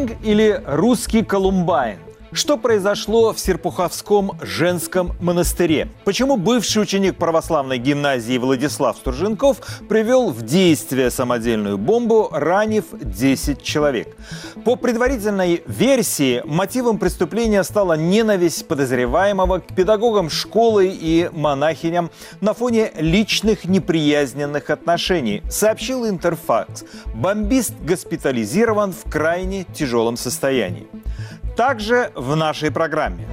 Буллинг или русский Колумбайн? Что произошло в Серпуховском женском монастыре? Почему бывший ученик православной гимназии Владислав Стурженков привел в действие самодельную бомбу, ранив 10 человек? По предварительной версии, мотивом преступления стала ненависть подозреваемого к педагогам школы и монахиням на фоне личных неприязненных отношений, сообщил Интерфакс. Бомбист госпитализирован в крайне тяжелом состоянии также в нашей программе.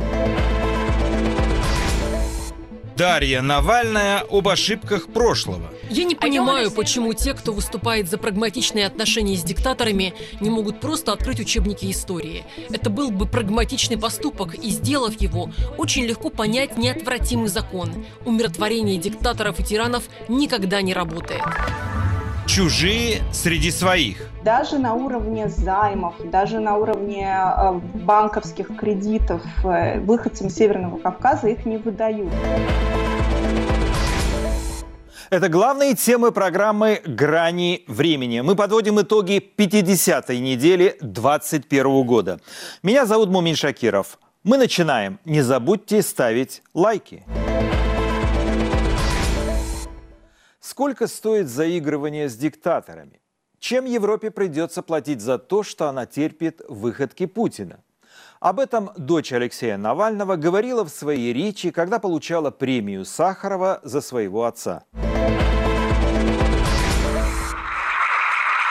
Дарья Навальная об ошибках прошлого. Я не понимаю, почему те, кто выступает за прагматичные отношения с диктаторами, не могут просто открыть учебники истории. Это был бы прагматичный поступок, и сделав его, очень легко понять неотвратимый закон. Умиротворение диктаторов и тиранов никогда не работает чужие среди своих. Даже на уровне займов, даже на уровне э, банковских кредитов э, выходцам Северного Кавказа их не выдают. Это главные темы программы «Грани времени». Мы подводим итоги 50-й недели 2021 года. Меня зовут Мумин Шакиров. Мы начинаем. Не забудьте ставить лайки. Сколько стоит заигрывание с диктаторами? Чем Европе придется платить за то, что она терпит выходки Путина? Об этом дочь Алексея Навального говорила в своей речи, когда получала премию Сахарова за своего отца.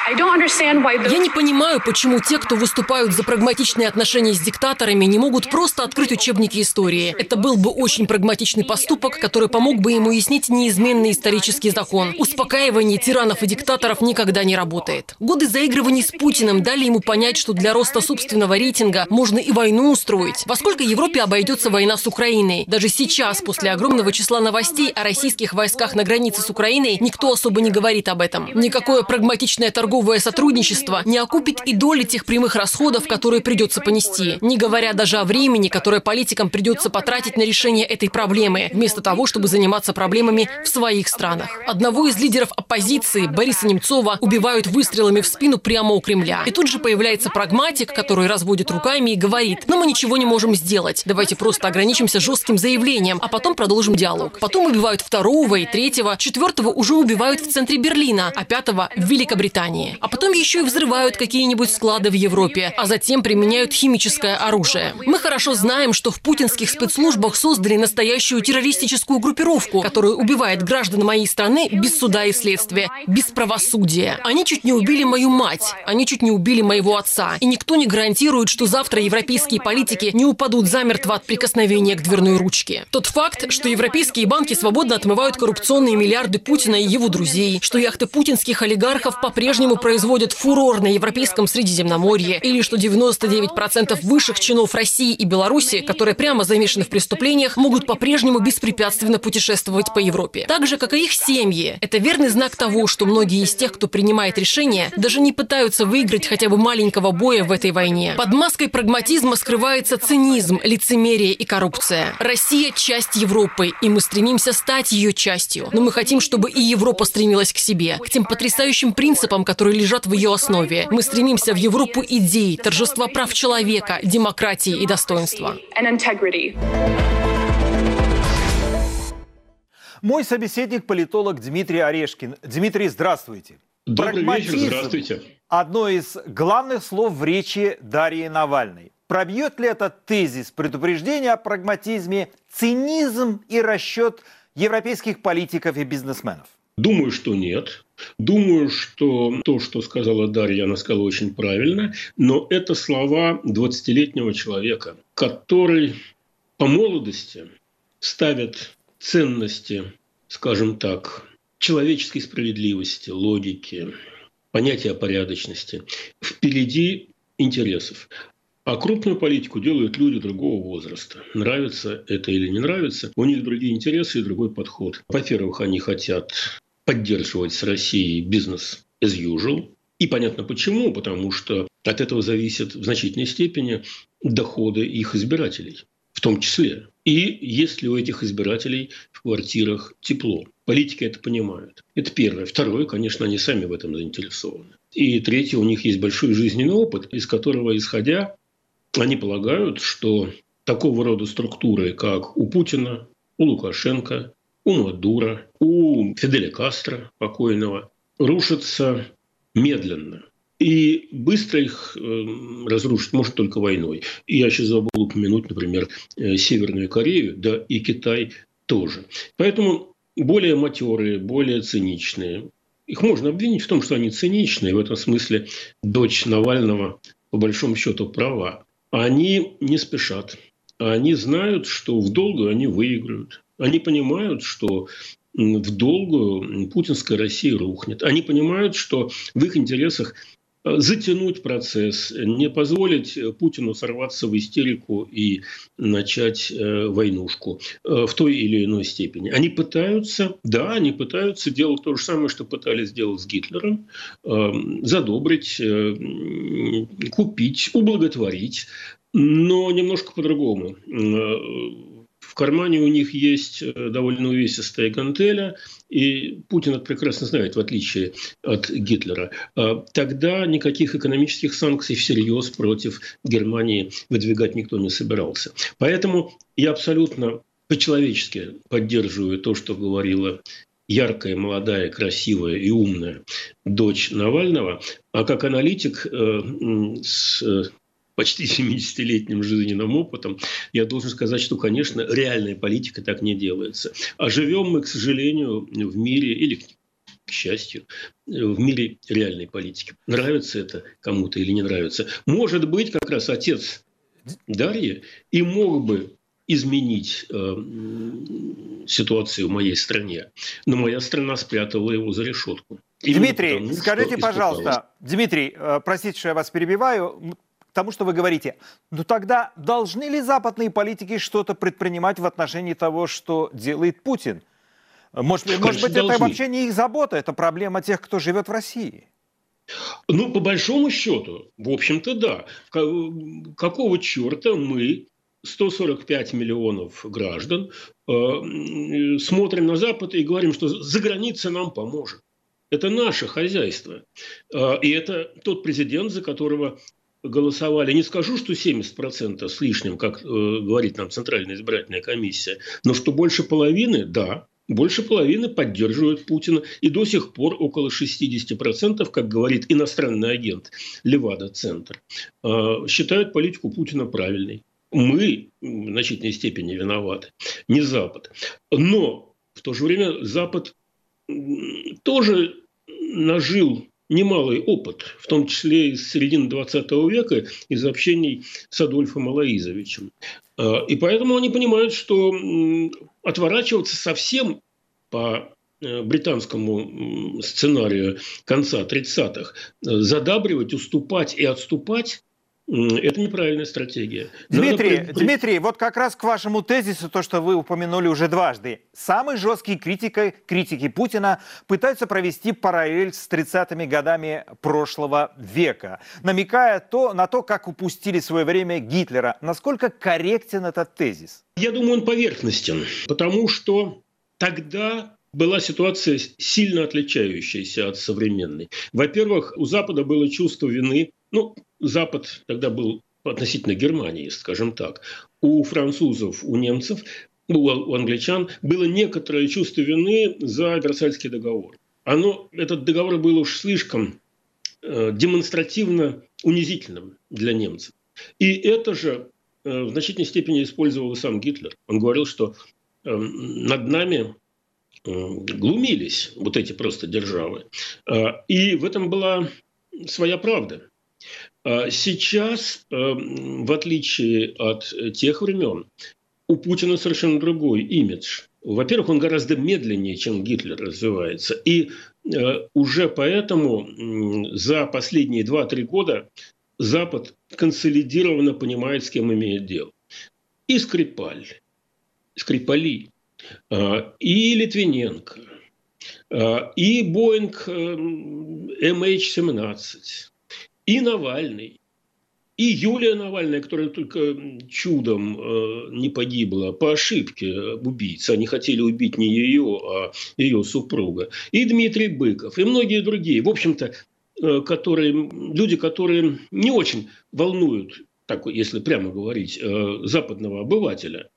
Я не понимаю, почему те, кто выступают за прагматичные отношения с диктаторами, не могут просто открыть учебники истории. Это был бы очень прагматичный поступок, который помог бы ему уяснить неизменный исторический закон. Успокаивание тиранов и диктаторов никогда не работает. Годы заигрываний с Путиным дали ему понять, что для роста собственного рейтинга можно и войну устроить. Во сколько Европе обойдется война с Украиной? Даже сейчас, после огромного числа новостей о российских войсках на границе с Украиной, никто особо не говорит об этом. Никакое прагматичное торговое торговое сотрудничество не окупит и доли тех прямых расходов, которые придется понести, не говоря даже о времени, которое политикам придется потратить на решение этой проблемы, вместо того, чтобы заниматься проблемами в своих странах. Одного из лидеров оппозиции, Бориса Немцова, убивают выстрелами в спину прямо у Кремля. И тут же появляется прагматик, который разводит руками и говорит, ну мы ничего не можем сделать, давайте просто ограничимся жестким заявлением, а потом продолжим диалог. Потом убивают второго и третьего, четвертого уже убивают в центре Берлина, а пятого в Великобритании. Германии. А потом еще и взрывают какие-нибудь склады в Европе, а затем применяют химическое оружие. Мы хорошо знаем, что в путинских спецслужбах создали настоящую террористическую группировку, которая убивает граждан моей страны без суда и следствия, без правосудия. Они чуть не убили мою мать, они чуть не убили моего отца. И никто не гарантирует, что завтра европейские политики не упадут замертво от прикосновения к дверной ручке. Тот факт, что европейские банки свободно отмывают коррупционные миллиарды Путина и его друзей, что яхты путинских олигархов по-прежнему производят фурор на Европейском Средиземноморье, или что 99% высших чинов России и Беларуси, которые прямо замешаны в преступлениях, могут по-прежнему беспрепятственно путешествовать по Европе. Так же, как и их семьи. Это верный знак того, что многие из тех, кто принимает решения, даже не пытаются выиграть хотя бы маленького боя в этой войне. Под маской прагматизма скрывается цинизм, лицемерие и коррупция. Россия – часть Европы, и мы стремимся стать ее частью. Но мы хотим, чтобы и Европа стремилась к себе, к тем потрясающим принципам, которые которые лежат в ее основе. Мы стремимся в Европу идей, торжества прав человека, демократии и достоинства. Мой собеседник – политолог Дмитрий Орешкин. Дмитрий, здравствуйте. Добрый вечер, здравствуйте. Одно из главных слов в речи Дарьи Навальной. Пробьет ли этот тезис предупреждения о прагматизме, цинизм и расчет европейских политиков и бизнесменов? Думаю, что нет. Думаю, что то, что сказала Дарья, она сказала очень правильно, но это слова 20-летнего человека, который по молодости ставит ценности, скажем так, человеческой справедливости, логики, понятия порядочности впереди интересов. А крупную политику делают люди другого возраста. Нравится это или не нравится, у них другие интересы и другой подход. Во-первых, они хотят поддерживать с Россией бизнес as usual. И понятно почему, потому что от этого зависят в значительной степени доходы их избирателей в том числе. И есть ли у этих избирателей в квартирах тепло. Политики это понимают. Это первое. Второе, конечно, они сами в этом заинтересованы. И третье, у них есть большой жизненный опыт, из которого, исходя, они полагают, что такого рода структуры, как у Путина, у Лукашенко, у Мадура, у Фиделя Кастро покойного, рушатся медленно. И быстро их э, разрушить может только войной. И я сейчас забыл упомянуть, например, э, Северную Корею, да и Китай тоже. Поэтому более матерые, более циничные. Их можно обвинить в том, что они циничные. В этом смысле дочь Навального, по большому счету, права. Они не спешат. Они знают, что в долгую они выиграют. Они понимают, что в долгую путинская Россия рухнет. Они понимают, что в их интересах Э, затянуть процесс, не позволить Путину сорваться в истерику и начать э, войнушку э, в той или иной степени. Они пытаются, да, они пытаются делать то же самое, что пытались сделать с Гитлером, задобрить, купить, ублаготворить, но немножко по-другому кармане у них есть э, довольно увесистая гантеля, и Путин это прекрасно знает, в отличие от Гитлера. А тогда никаких экономических санкций всерьез против Германии выдвигать никто не собирался. Поэтому я абсолютно по-человечески поддерживаю то, что говорила яркая, молодая, красивая и умная дочь Навального, а как аналитик э, с почти 70-летним жизненным опытом, я должен сказать, что, конечно, реальная политика так не делается. А живем мы, к сожалению, в мире, или к счастью, в мире реальной политики. Нравится это кому-то или не нравится. Может быть, как раз отец Дарьи и мог бы изменить э, ситуацию в моей стране. Но моя страна спрятала его за решетку. Именно Дмитрий, потому, скажите, пожалуйста, Дмитрий, э, простите, что я вас перебиваю, тому, что вы говорите. Но тогда должны ли западные политики что-то предпринимать в отношении того, что делает Путин? Может, Конечно, может быть, должны. это вообще не их забота, это проблема тех, кто живет в России. Ну, по большому счету, в общем-то, да. Какого черта мы 145 миллионов граждан э, смотрим на Запад и говорим, что за границей нам поможет. Это наше хозяйство. Э, и это тот президент, за которого голосовали, не скажу, что 70% с лишним, как э, говорит нам Центральная избирательная комиссия, но что больше половины, да, больше половины поддерживают Путина. И до сих пор около 60%, как говорит иностранный агент Левада-центр, э, считают политику Путина правильной. Мы в значительной степени виноваты, не Запад. Но в то же время Запад тоже нажил немалый опыт, в том числе из середины 20 века, из общений с Адольфом Алаизовичем. А, и поэтому они понимают, что отворачиваться совсем по э, британскому сценарию конца 30-х, э, задабривать, уступать и отступать это неправильная стратегия. Дмитрий, Надо... Дмитрий, вот как раз к вашему тезису, то, что вы упомянули уже дважды. Самые жесткие критики, критики Путина пытаются провести параллель с 30-ми годами прошлого века, намекая то, на то, как упустили свое время Гитлера. Насколько корректен этот тезис? Я думаю, он поверхностен, потому что тогда была ситуация сильно отличающаяся от современной. Во-первых, у Запада было чувство вины. Ну, Запад тогда был относительно Германии, скажем так. У французов, у немцев, ну, у англичан было некоторое чувство вины за Версальский договор. Оно, этот договор был уж слишком э, демонстративно унизительным для немцев. И это же э, в значительной степени использовал сам Гитлер. Он говорил, что э, над нами э, глумились вот эти просто державы. Э, и в этом была своя правда. А сейчас, эм, в отличие от тех времен, у Путина совершенно другой имидж. Во-первых, он гораздо медленнее, чем Гитлер развивается. И э, уже поэтому за последние 2-3 года Запад консолидированно понимает, с кем имеет дело. И Скрипаль, Скрипали, э, и Литвиненко, э, и Боинг MH17, и Навальный, и Юлия Навальная, которая только чудом э, не погибла по ошибке убийцы. Они хотели убить не ее, а ее супруга. И Дмитрий Быков, и многие другие. В общем-то, э, которые, люди, которые не очень волнуют, так, если прямо говорить, э, западного обывателя.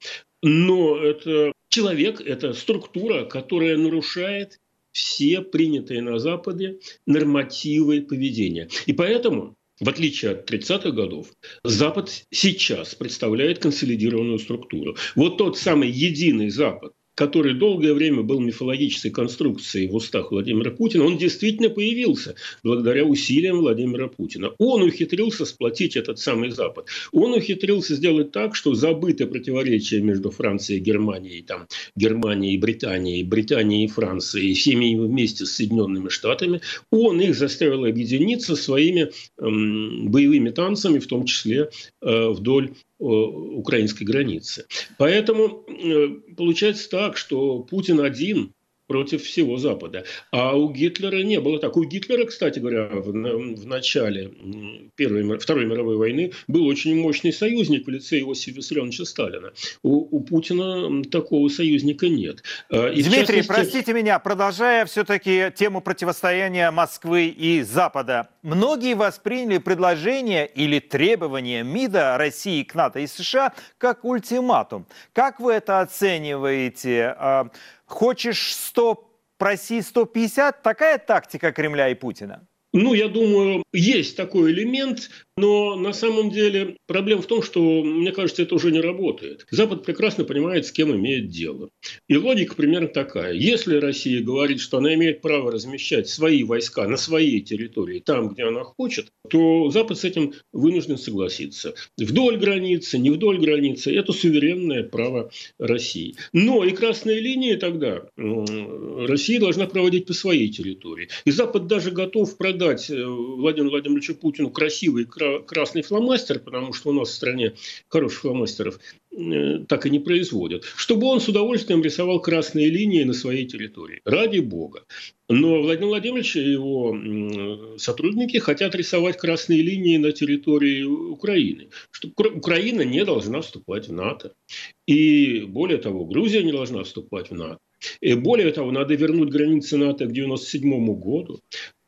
Но это человек, это структура, которая нарушает все принятые на Западе нормативы поведения. И поэтому в отличие от 30-х годов, Запад сейчас представляет консолидированную структуру. Вот тот самый единый Запад, который долгое время был мифологической конструкцией в устах Владимира Путина, он действительно появился благодаря усилиям Владимира Путина. Он ухитрился сплотить этот самый Запад. Он ухитрился сделать так, что забыты противоречия между Францией и Германией, там, Германией и Британией, Британией и Францией, всеми вместе с Соединенными Штатами. Он их заставил объединиться своими эм, боевыми танцами, в том числе э, вдоль украинской границы. Поэтому э, получается так, что Путин один против всего Запада. А у Гитлера не было так. У Гитлера, кстати говоря, в, в начале Первой, Второй мировой войны был очень мощный союзник в лице Иосифа Виссарионовича Сталина. У, у Путина такого союзника нет. А, и Дмитрий, частности... простите меня, продолжая все-таки тему противостояния Москвы и Запада. Многие восприняли предложение или требование МИДа России к НАТО и США как ультиматум. Как вы это оцениваете? Хочешь 100, проси 150? Такая тактика Кремля и Путина? Ну, я думаю, есть такой элемент, но на самом деле проблема в том, что, мне кажется, это уже не работает. Запад прекрасно понимает, с кем имеет дело. И логика примерно такая. Если Россия говорит, что она имеет право размещать свои войска на своей территории, там, где она хочет, то Запад с этим вынужден согласиться. Вдоль границы, не вдоль границы – это суверенное право России. Но и красные линии тогда Россия должна проводить по своей территории. И Запад даже готов продать э, Владимиру Владимировичу Путину красивый красный фломастер, потому что у нас в стране хороших фломастеров э, так и не производят, чтобы он с удовольствием рисовал красные линии на своей территории. Ради бога. Но Владимир Владимирович и его сотрудники хотят рисовать красные линии на территории Украины. Что Украина не должна вступать в НАТО. И более того, Грузия не должна вступать в НАТО. И более того, надо вернуть границы НАТО к 1997 году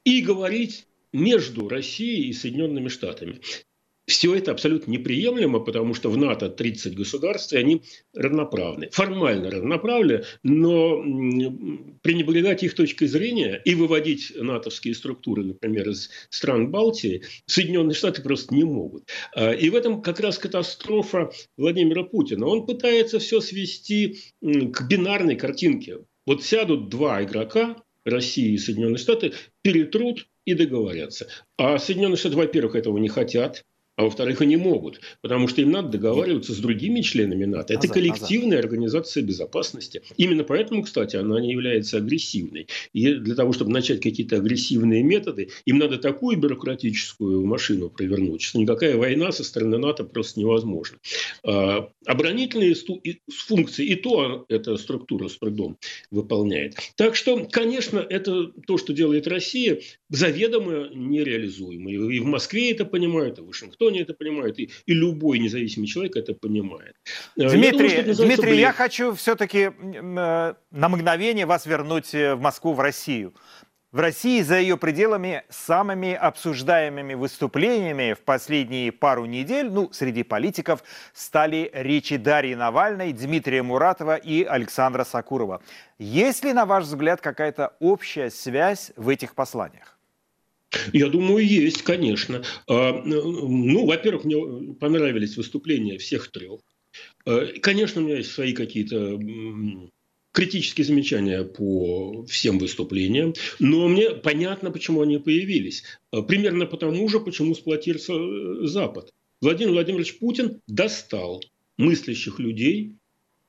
и говорить между Россией и Соединенными Штатами. Все это абсолютно неприемлемо, потому что в НАТО 30 государств, и они равноправны. Формально равноправны, но пренебрегать их точкой зрения и выводить натовские структуры, например, из стран Балтии, Соединенные Штаты просто не могут. А, и в этом как раз катастрофа Владимира Путина. Он пытается все свести к бинарной картинке. Вот сядут два игрока, Россия и Соединенные Штаты, перетрут и договорятся. А Соединенные Штаты, во-первых, этого не хотят а во-вторых, они могут, потому что им надо договариваться с другими членами НАТО. Это коллективная организация безопасности. Именно поэтому, кстати, она не является агрессивной. И для того, чтобы начать какие-то агрессивные методы, им надо такую бюрократическую машину провернуть, что никакая война со стороны НАТО просто невозможна. А, оборонительные функции и то эта структура с трудом выполняет. Так что, конечно, это то, что делает Россия, заведомо нереализуемо. И в Москве это понимают, и в Вашингтоне они это понимают, и, и любой независимый человек это понимает. Дмитрий, я, думаю, Дмитрий, я хочу все-таки э, на мгновение вас вернуть э, в Москву, в Россию. В России за ее пределами самыми обсуждаемыми выступлениями в последние пару недель, ну, среди политиков, стали речи Дарьи Навальной, Дмитрия Муратова и Александра Сакурова. Есть ли, на ваш взгляд, какая-то общая связь в этих посланиях? Я думаю, есть, конечно. А, ну, во-первых, мне понравились выступления всех трех. А, конечно, у меня есть свои какие-то критические замечания по всем выступлениям, но мне понятно, почему они появились. А, примерно потому же, почему сплотился э, Запад. Владимир Владимирович Путин достал мыслящих людей,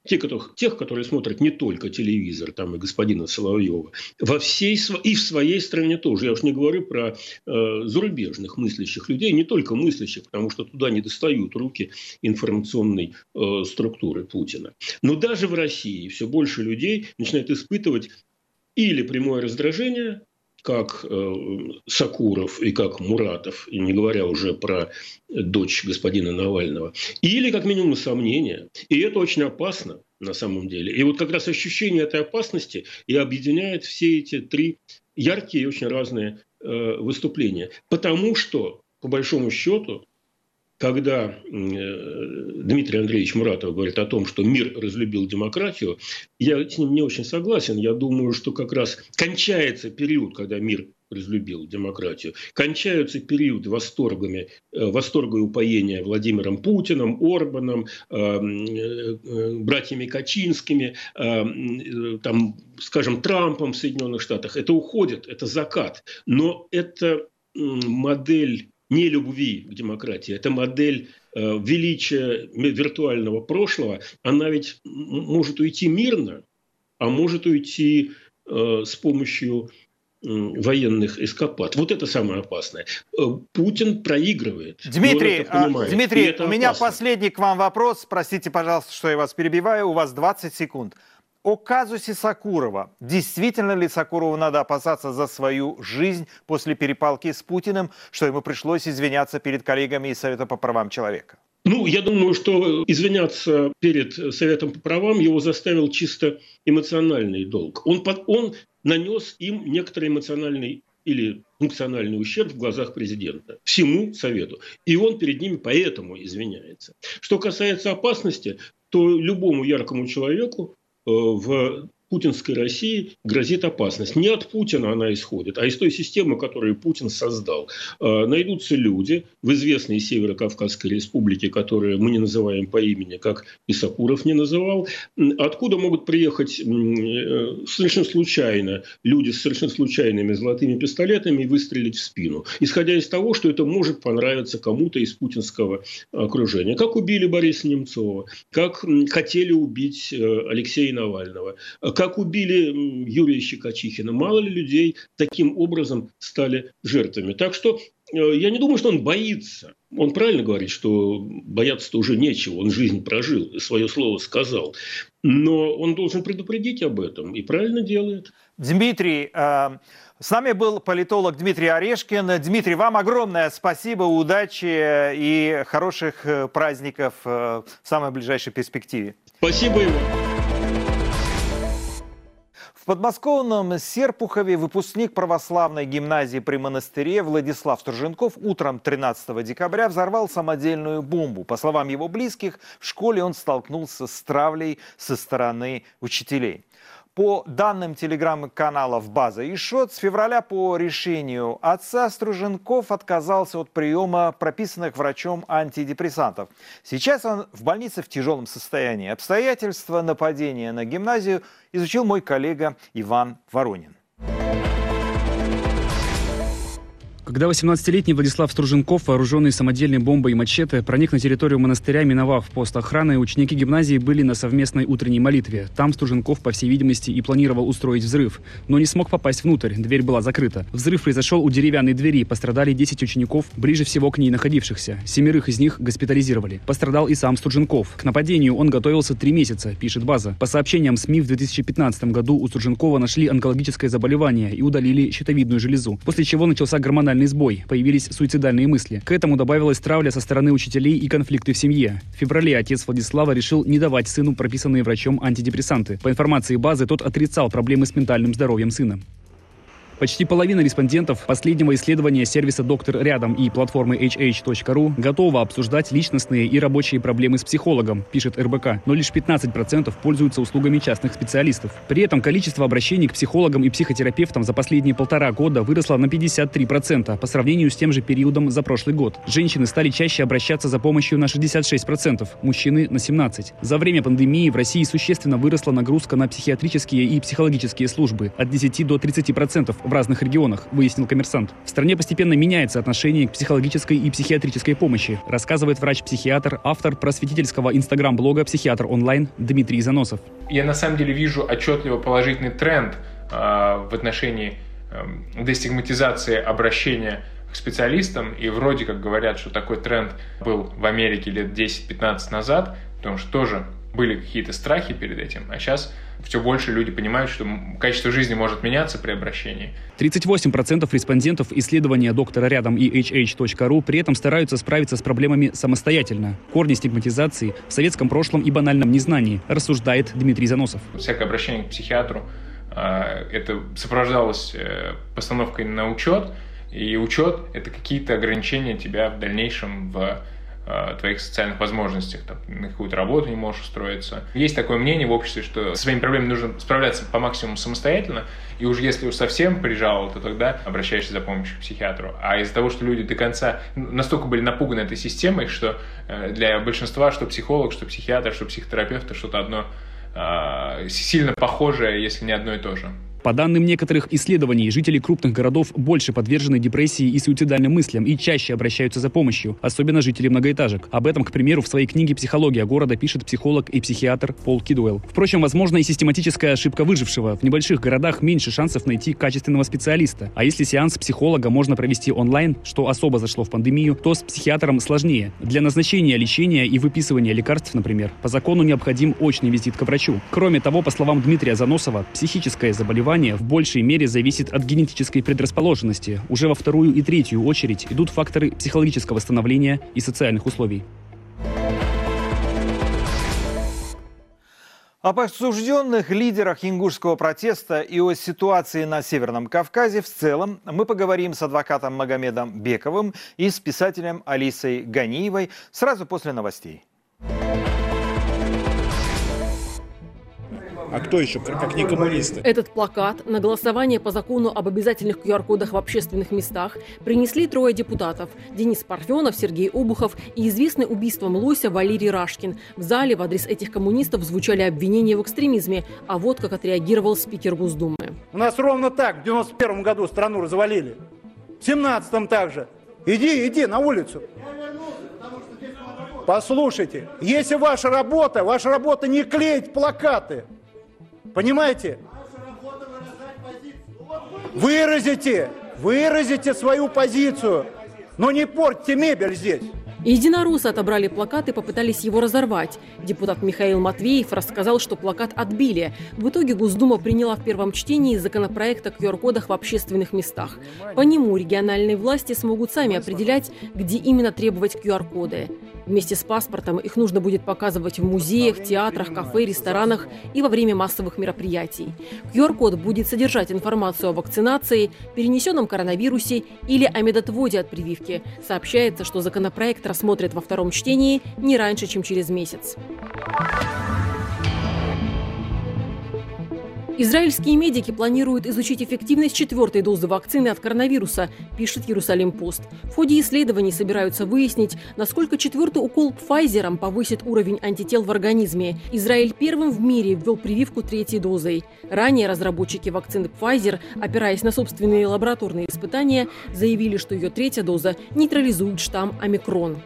те, которых, тех, которые смотрят не только телевизор, там и господина Соловьева, во всей, и в своей стране тоже. Я уж не говорю про э, зарубежных мыслящих людей, не только мыслящих, потому что туда не достают руки информационной э, структуры Путина. Но даже в России все больше людей начинают испытывать или прямое раздражение как э, Сакуров и как Муратов, не говоря уже про дочь господина Навального, или как минимум сомнения. И это очень опасно на самом деле. И вот как раз ощущение этой опасности и объединяет все эти три яркие и очень разные э, выступления. Потому что, по большому счету, когда э, Дмитрий Андреевич Муратов говорит о том, что мир разлюбил демократию, я с ним не очень согласен. Я думаю, что как раз кончается период, когда мир разлюбил демократию. Кончаются период восторгами, э, восторга и упоения Владимиром Путиным, Орбаном, э, братьями Качинскими, там, скажем, Трампом в Соединенных Штатах. Это уходит, это закат. Но это модель не любви к демократии, это модель величия виртуального прошлого, она ведь может уйти мирно, а может уйти с помощью военных эскапад. Вот это самое опасное. Э, Путин проигрывает. Дмитрий, а, Дмитрий, у меня опасно. последний к вам вопрос. Простите, пожалуйста, что я вас перебиваю. У вас 20 секунд. О казусе Сакурова. Действительно ли Сакурову надо опасаться за свою жизнь после перепалки с Путиным, что ему пришлось извиняться перед коллегами из Совета по правам человека? Ну, я думаю, что извиняться перед Советом по правам его заставил чисто эмоциональный долг. Он, он нанес им некоторый эмоциональный или функциональный ущерб в глазах президента, всему Совету. И он перед ними поэтому извиняется. Что касается опасности, то любому яркому человеку в путинской России грозит опасность. Не от Путина она исходит, а из той системы, которую Путин создал. А, найдутся люди в известной Северо-Кавказской республике, которые мы не называем по имени, как Исакуров не называл, откуда могут приехать э, совершенно случайно люди с совершенно случайными золотыми пистолетами и выстрелить в спину, исходя из того, что это может понравиться кому-то из путинского окружения. Как убили Бориса Немцова, как хотели убить э, Алексея Навального, как убили Юрия Щекочихина. Мало ли людей таким образом стали жертвами. Так что э, я не думаю, что он боится. Он правильно говорит, что бояться-то уже нечего. Он жизнь прожил и свое слово сказал. Но он должен предупредить об этом и правильно делает. Дмитрий, э, с нами был политолог Дмитрий Орешкин. Дмитрий, вам огромное спасибо, удачи и хороших э, праздников в самой ближайшей перспективе. Спасибо и вам. В подмосковном Серпухове выпускник православной гимназии при монастыре Владислав Струженков утром 13 декабря взорвал самодельную бомбу. По словам его близких, в школе он столкнулся с травлей со стороны учителей. По данным телеграм-каналов «База» и «Шот», с февраля по решению отца Струженков отказался от приема прописанных врачом антидепрессантов. Сейчас он в больнице в тяжелом состоянии. Обстоятельства нападения на гимназию изучил мой коллега Иван Воронин. Когда 18-летний Владислав Струженков, вооруженный самодельной бомбой и мачете, проник на территорию монастыря, миновав пост охраны, ученики гимназии были на совместной утренней молитве. Там Струженков, по всей видимости, и планировал устроить взрыв, но не смог попасть внутрь, дверь была закрыта. Взрыв произошел у деревянной двери, пострадали 10 учеников, ближе всего к ней находившихся. Семерых из них госпитализировали. Пострадал и сам Струженков. К нападению он готовился три месяца, пишет база. По сообщениям СМИ, в 2015 году у Струженкова нашли онкологическое заболевание и удалили щитовидную железу, после чего начался гормональный эмоциональный сбой, появились суицидальные мысли. К этому добавилась травля со стороны учителей и конфликты в семье. В феврале отец Владислава решил не давать сыну прописанные врачом антидепрессанты. По информации базы, тот отрицал проблемы с ментальным здоровьем сына. Почти половина респондентов последнего исследования сервиса «Доктор рядом» и платформы hh.ru готова обсуждать личностные и рабочие проблемы с психологом, пишет РБК, но лишь 15% пользуются услугами частных специалистов. При этом количество обращений к психологам и психотерапевтам за последние полтора года выросло на 53% по сравнению с тем же периодом за прошлый год. Женщины стали чаще обращаться за помощью на 66%, мужчины на 17%. За время пандемии в России существенно выросла нагрузка на психиатрические и психологические службы от 10 до 30% в разных регионах, выяснил коммерсант. В стране постепенно меняется отношение к психологической и психиатрической помощи, рассказывает врач-психиатр, автор просветительского инстаграм-блога «Психиатр онлайн» Дмитрий Заносов. Я на самом деле вижу отчетливо положительный тренд э, в отношении э, дестигматизации обращения к специалистам, и вроде как говорят, что такой тренд был в Америке лет 10-15 назад, потому что тоже были какие-то страхи перед этим, а сейчас все больше люди понимают, что качество жизни может меняться при обращении. 38% респондентов исследования доктора рядом и hh.ru при этом стараются справиться с проблемами самостоятельно. Корни стигматизации в советском прошлом и банальном незнании, рассуждает Дмитрий Заносов. Всякое обращение к психиатру а, это сопровождалось э, постановкой на учет, И учет – это какие-то ограничения тебя в дальнейшем в твоих социальных возможностях, там, на какую-то работу не можешь устроиться. Есть такое мнение в обществе, что со своими проблемами нужно справляться по максимуму самостоятельно, и уже если уж совсем прижало, то тогда обращаешься за помощью к психиатру. А из-за того, что люди до конца настолько были напуганы этой системой, что э, для большинства, что психолог, что психиатр, что психотерапевт, что-то одно э, сильно похожее, если не одно и то же. По данным некоторых исследований, жители крупных городов больше подвержены депрессии и суицидальным мыслям и чаще обращаются за помощью, особенно жители многоэтажек. Об этом, к примеру, в своей книге «Психология города» пишет психолог и психиатр Пол Кидуэлл. Впрочем, возможно и систематическая ошибка выжившего. В небольших городах меньше шансов найти качественного специалиста. А если сеанс психолога можно провести онлайн, что особо зашло в пандемию, то с психиатром сложнее. Для назначения лечения и выписывания лекарств, например, по закону необходим очный визит к врачу. Кроме того, по словам Дмитрия Заносова, психическое заболевание заболевания в большей мере зависит от генетической предрасположенности. Уже во вторую и третью очередь идут факторы психологического становления и социальных условий. Об осужденных лидерах ингушского протеста и о ситуации на Северном Кавказе в целом мы поговорим с адвокатом Магомедом Бековым и с писателем Алисой Ганиевой сразу после новостей. А кто еще, как не коммунисты? Этот плакат на голосование по закону об обязательных QR-кодах в общественных местах принесли трое депутатов – Денис Парфенов, Сергей Обухов и известный убийством Лося Валерий Рашкин. В зале в адрес этих коммунистов звучали обвинения в экстремизме, а вот как отреагировал спикер Госдумы. У нас ровно так в 91 году страну развалили. В 17-м также. Иди, иди на улицу. Послушайте, если ваша работа, ваша работа не клеить плакаты – Понимаете? Выразите, выразите свою позицию, но не портите мебель здесь. Единороссы отобрали плакат и попытались его разорвать. Депутат Михаил Матвеев рассказал, что плакат отбили. В итоге Госдума приняла в первом чтении законопроект о QR-кодах в общественных местах. По нему региональные власти смогут сами определять, где именно требовать QR-коды. Вместе с паспортом их нужно будет показывать в музеях, театрах, кафе, ресторанах и во время массовых мероприятий. QR-код будет содержать информацию о вакцинации, перенесенном коронавирусе или о медотводе от прививки. Сообщается, что законопроект рассмотрят во втором чтении не раньше, чем через месяц. Израильские медики планируют изучить эффективность четвертой дозы вакцины от коронавируса, пишет Иерусалим Пост. В ходе исследований собираются выяснить, насколько четвертый укол Pfizer повысит уровень антител в организме. Израиль первым в мире ввел прививку третьей дозой. Ранее разработчики вакцины Pfizer, опираясь на собственные лабораторные испытания, заявили, что ее третья доза нейтрализует штамм омикрон.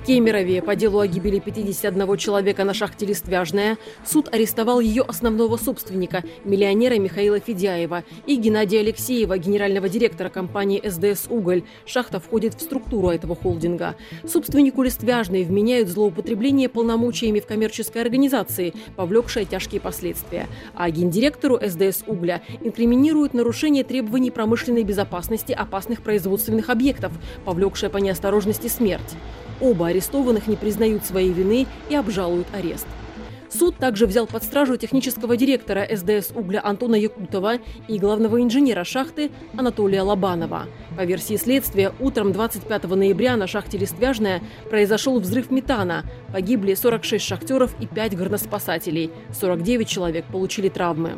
В Кемерове по делу о гибели 51 человека на шахте Листвяжная суд арестовал ее основного собственника, миллионера Михаила Федяева и Геннадия Алексеева, генерального директора компании «СДС Уголь». Шахта входит в структуру этого холдинга. Собственнику Листвяжной вменяют злоупотребление полномочиями в коммерческой организации, повлекшее тяжкие последствия. А гендиректору СДС Угля инкриминируют нарушение требований промышленной безопасности опасных производственных объектов, повлекшее по неосторожности смерть. Оба арестованных не признают своей вины и обжалуют арест. Суд также взял под стражу технического директора СДС «Угля» Антона Якутова и главного инженера шахты Анатолия Лобанова. По версии следствия, утром 25 ноября на шахте «Листвяжная» произошел взрыв метана. Погибли 46 шахтеров и 5 горноспасателей. 49 человек получили травмы.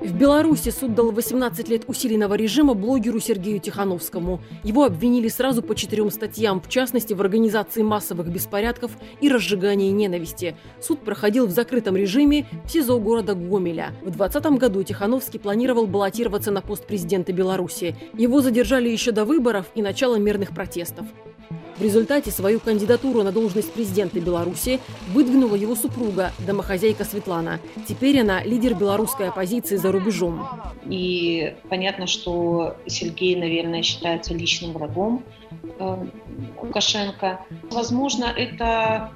В Беларуси суд дал 18 лет усиленного режима блогеру Сергею Тихановскому. Его обвинили сразу по четырем статьям, в частности, в организации массовых беспорядков и разжигании ненависти. Суд проходил в закрытом режиме в СИЗО города Гомеля. В 2020 году Тихановский планировал баллотироваться на пост президента Беларуси. Его задержали еще до выборов и начала мирных протестов. В результате свою кандидатуру на должность президента Беларуси выдвинула его супруга, домохозяйка Светлана. Теперь она лидер белорусской оппозиции за рубежом. И понятно, что Сергей, наверное, считается личным врагом э, Лукашенко. Возможно, это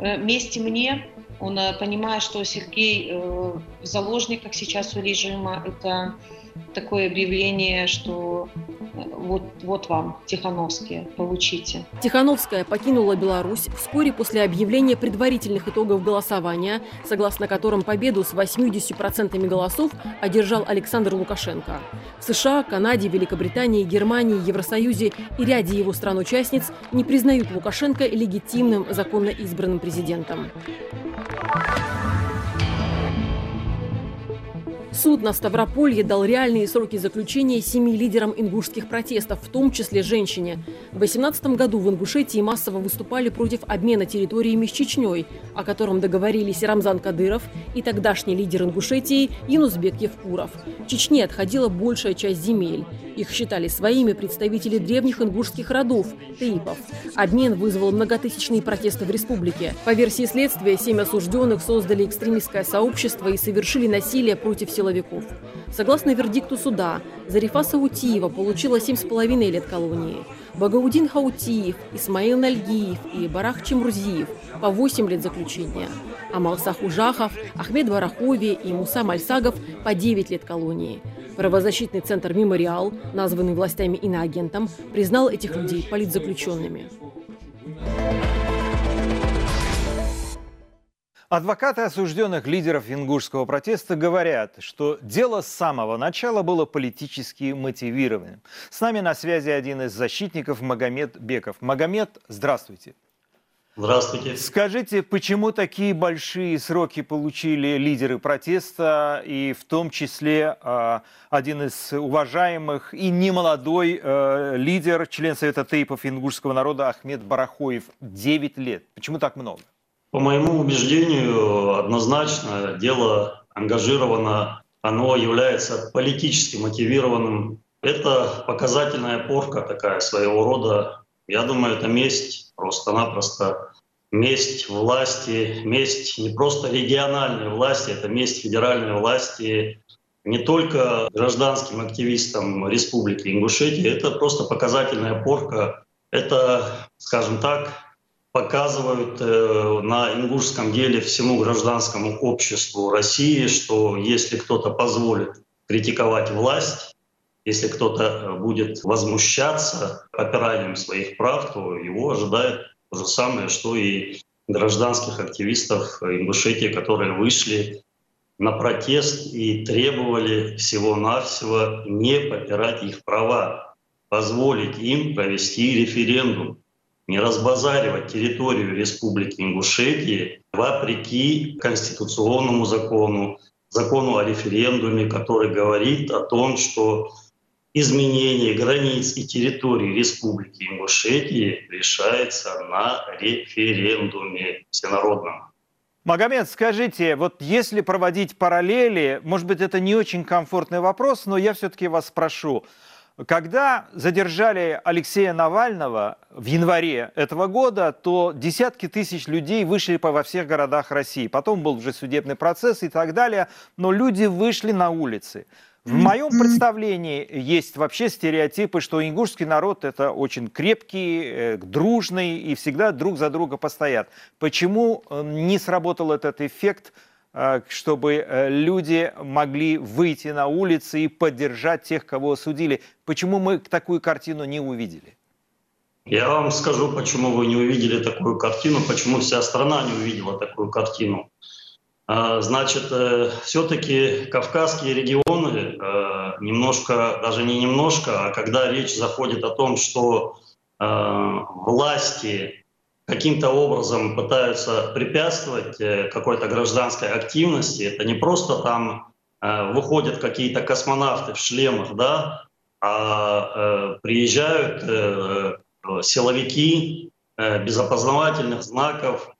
э, месть мне. Он э, понимает, что Сергей в заложниках сейчас у режима. Это такое объявление, что э, вот, вот вам, Тихановские, получите. Тихановская покинула Беларусь вскоре после объявления предварительных итогов голосования, согласно которым победу с 80% голосов одержал Александр Лукашенко. В США, Канаде, Великобритании, Германии, Евросоюзе и ряде его стран-участниц не признают Лукашенко легитимным законно избранным президентом. Суд на Ставрополье дал реальные сроки заключения семи лидерам ингушских протестов, в том числе женщине. В 2018 году в Ингушетии массово выступали против обмена территориями с Чечней, о котором договорились Рамзан Кадыров и тогдашний лидер Ингушетии Янузбек Евкуров. Чечне отходила большая часть земель. Их считали своими представители древних ингушских родов – тейпов. Обмен вызвал многотысячные протесты в республике. По версии следствия, семь осужденных создали экстремистское сообщество и совершили насилие против силовиков. Согласно вердикту суда, Зарифа Саутиева получила 7,5 лет колонии. Багаудин Хаутиев, Исмаил Нальгиев и Барах Чемрузиев по 8 лет заключения. А Малсах Ужахов, Ахмед Барахови и Муса Мальсагов по 9 лет колонии. Правозащитный центр «Мемориал», названный властями иноагентом, признал этих людей политзаключенными. Адвокаты осужденных лидеров ингушского протеста говорят, что дело с самого начала было политически мотивированным. С нами на связи один из защитников Магомед Беков. Магомед, здравствуйте. Здравствуйте. Скажите, почему такие большие сроки получили лидеры протеста, и в том числе э, один из уважаемых и немолодой э, лидер, член Совета тейпов ингушского народа Ахмед Барахоев, 9 лет? Почему так много? По моему убеждению, однозначно дело ангажировано, оно является политически мотивированным. Это показательная порка такая своего рода. Я думаю, это месть просто-напросто месть власти, месть не просто региональной власти, это месть федеральной власти не только гражданским активистам Республики Ингушетия, это просто показательная порка. Это, скажем так, показывают э, на ингушском деле всему гражданскому обществу России, что если кто-то позволит критиковать власть, если кто-то будет возмущаться попиранием своих прав, то его ожидает то же самое, что и гражданских активистов Ингушетии, которые вышли на протест и требовали всего-навсего не попирать их права, позволить им провести референдум, не разбазаривать территорию Республики Ингушетии вопреки конституционному закону, закону о референдуме, который говорит о том, что изменение границ и территории Республики Ингушетии решается на референдуме всенародном. Магомед, скажите, вот если проводить параллели, может быть, это не очень комфортный вопрос, но я все-таки вас спрошу. Когда задержали Алексея Навального в январе этого года, то десятки тысяч людей вышли во всех городах России. Потом был уже судебный процесс и так далее, но люди вышли на улицы. В моем представлении есть вообще стереотипы, что ингушский народ это очень крепкий, э, дружный и всегда друг за друга постоят. Почему э, не сработал этот эффект, чтобы люди могли выйти на улицы и поддержать тех, кого осудили? Почему мы такую картину не увидели? Я вам скажу, почему вы не увидели такую картину, почему вся страна не увидела такую картину. А, значит, э, все-таки кавказские регионы э, немножко, даже не немножко, а когда речь заходит о том, что э, власти каким-то образом пытаются препятствовать какой-то гражданской активности, это не просто там выходят какие-то космонавты в шлемах, да, а приезжают силовики без опознавательных знаков,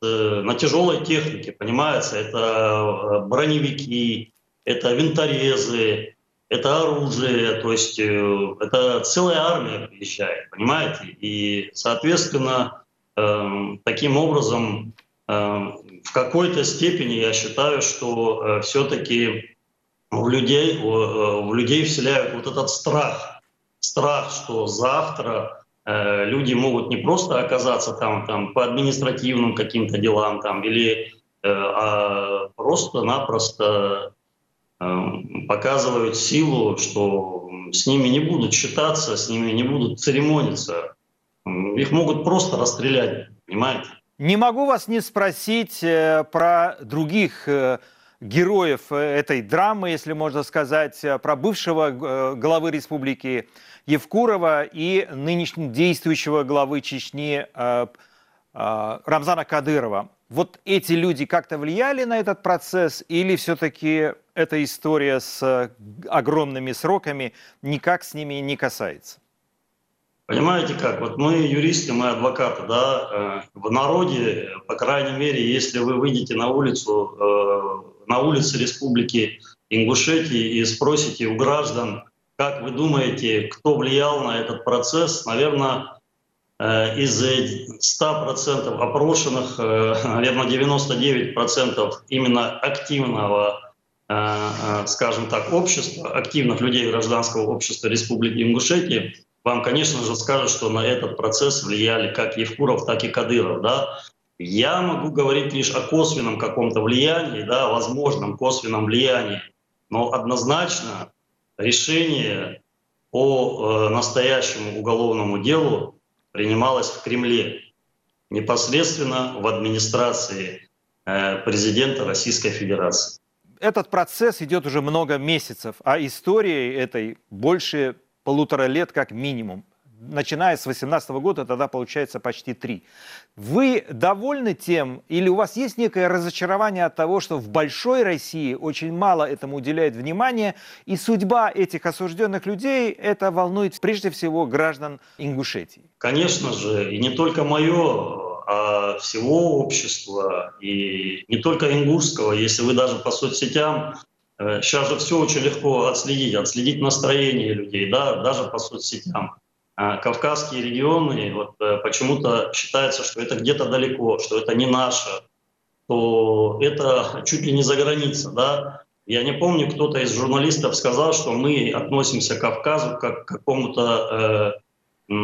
Э, на тяжелой технике, понимаете, это э, броневики, это винторезы, это оружие, то есть э, это целая армия приезжает, понимаете? И, соответственно, таким образом в какой-то степени я считаю, что все-таки в людей, в людей вселяют вот этот страх, страх, что завтра Э, люди могут не просто оказаться там, там по административным каким-то делам там, или э, а просто-напросто показывают силу, что с ними не будут считаться, с ними не будут церемониться. Их могут просто расстрелять, понимаете? Не могу вас не спросить э, про других э, героев э, этой драмы, если можно сказать, про бывшего главы республики Евкурова и нынешнего действующего главы Чечни Рамзана Кадырова. Вот эти люди как-то влияли на этот процесс или все-таки эта история с огромными сроками никак с ними не касается? Понимаете как? Вот мы юристы, мы адвокаты, да, э, в народе, по крайней мере, если вы выйдете на улицу, э, на улице Республики Ингушетии и спросите у граждан, как вы думаете, кто влиял на этот процесс, наверное, э, из 100% опрошенных, наверное, 99% именно активного скажем так, общества, активных людей гражданского общества Республики Ингушетии вам, конечно же, скажут, что на этот процесс влияли как Евкуров, так и Кадыров. Да? Я могу говорить лишь о косвенном каком-то влиянии, да, возможном косвенном влиянии, но однозначно решение по э, настоящему уголовному делу принималось в Кремле, непосредственно в администрации э, президента Российской Федерации. Этот процесс идет уже много месяцев, а истории этой больше полутора лет как минимум. Начиная с 2018 года, тогда получается почти три. Вы довольны тем, или у вас есть некое разочарование от того, что в большой России очень мало этому уделяет внимания, и судьба этих осужденных людей, это волнует прежде всего граждан Ингушетии? Конечно же, и не только мое, а всего общества, и не только ингушского. Если вы даже по соцсетям Сейчас э, же все очень легко отследить, отследить настроение людей, да, даже по соцсетям. А кавказские регионы, вот э, почему-то считается, что это где-то далеко, что это не наше, то это чуть ли не за границей, да. Я не помню, кто-то из журналистов сказал, что мы относимся к Кавказу как к какому-то э,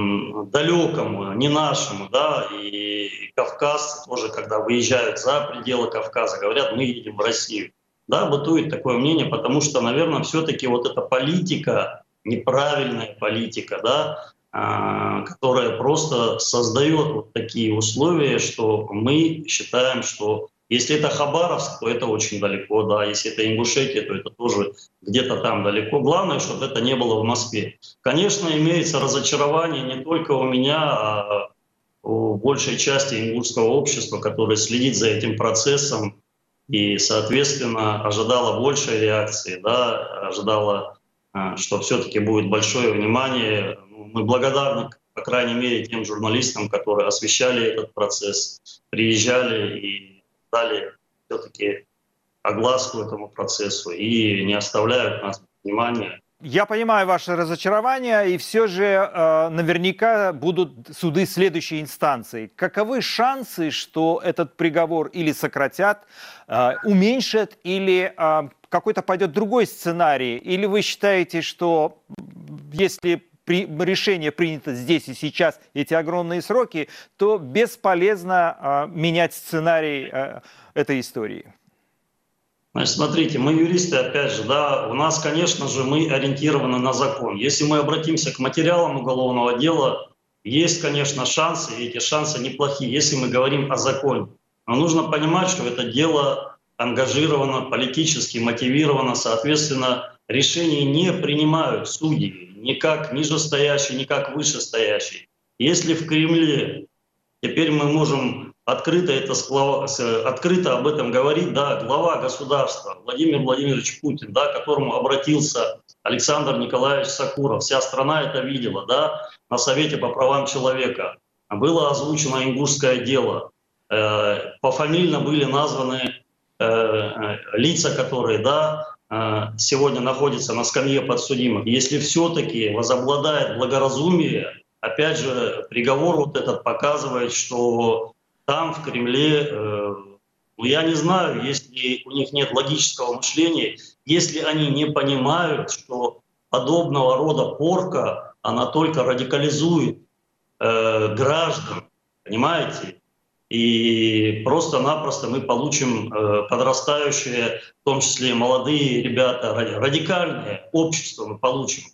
далекому, не нашему, да, и кавказцы тоже, когда выезжают за пределы Кавказа, говорят, мы едем в Россию да, бытует такое мнение, потому что, наверное, все-таки вот эта политика, неправильная политика, да, а, которая просто создает вот такие условия, что мы считаем, что если это Хабаровск, то это очень далеко, да, если это Ингушетия, то это тоже где-то там далеко. Главное, чтобы это не было в Москве. Конечно, имеется разочарование не только у меня, а у большей части ингушского общества, которое следит за этим процессом, и, соответственно, ожидала большей реакции, да, ожидала, а, что все-таки будет большое внимание. Ну, мы благодарны, по крайней мере, тем журналистам, которые освещали этот процесс, приезжали и дали все-таки огласку этому процессу и не оставляют нас внимания. Я понимаю ваше разочарование, и все же э, наверняка будут суды следующей инстанции. Каковы шансы, что этот приговор или сократят, э, уменьшат, или э, какой-то пойдет другой сценарий? Или вы считаете, что если при, решение принято здесь и сейчас, эти огромные сроки, то бесполезно э, менять сценарий э, этой истории? Значит, смотрите, мы юристы, опять же, да, у нас, конечно же, мы ориентированы на закон. Если мы обратимся к материалам уголовного дела, есть, конечно, шансы, и эти шансы неплохие, если мы говорим о законе. Но нужно понимать, что это дело ангажировано, политически мотивировано, соответственно, решения не принимают судьи, ни как нижестоящие, ни как вышестоящие. Если в Кремле теперь мы можем открыто, это, открыто об этом говорит да, глава государства Владимир Владимирович Путин, да, к которому обратился Александр Николаевич Сакуров. Вся страна это видела да, на Совете по правам человека. Было озвучено ингушское дело. Э, пофамильно были названы э, э, лица, которые да, сегодня находятся на скамье подсудимых. Если все-таки возобладает благоразумие, опять же, приговор вот этот показывает, что там, в Кремле, э, ну, я не знаю, если у них нет логического мышления, если они не понимают, что подобного рода порка, она только радикализует э, граждан, понимаете? и просто-напросто мы получим э, подрастающие, в том числе молодые ребята, радикальное общество мы получим.